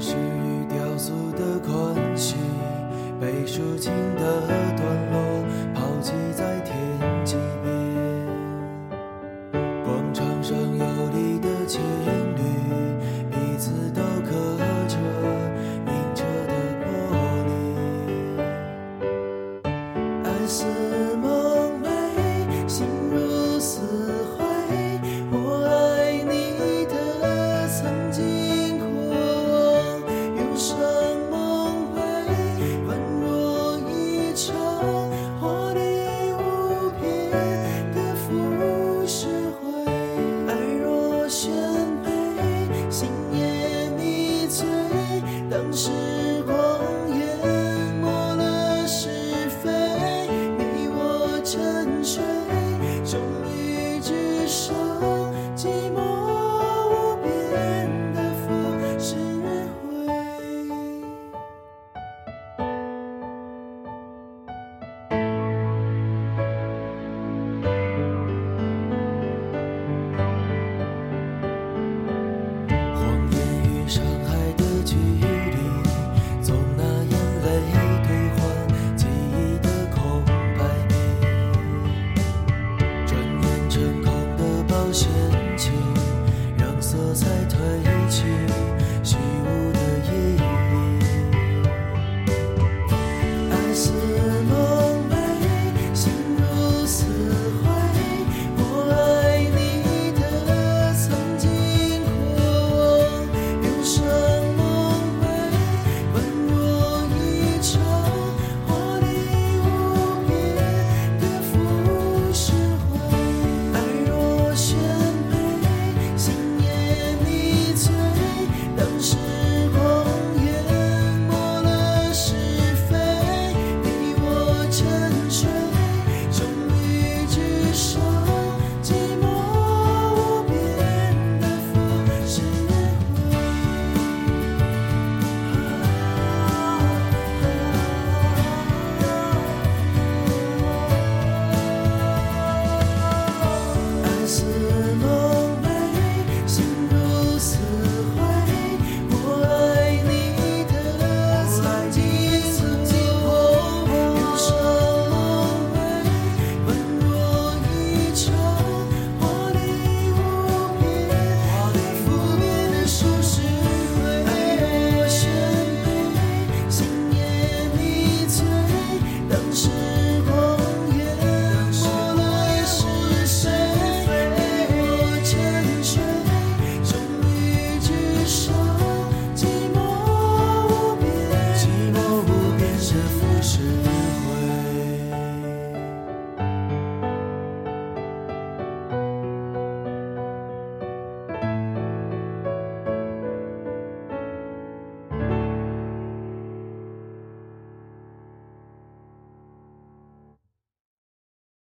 是与雕塑的关系，被抒情的短。sin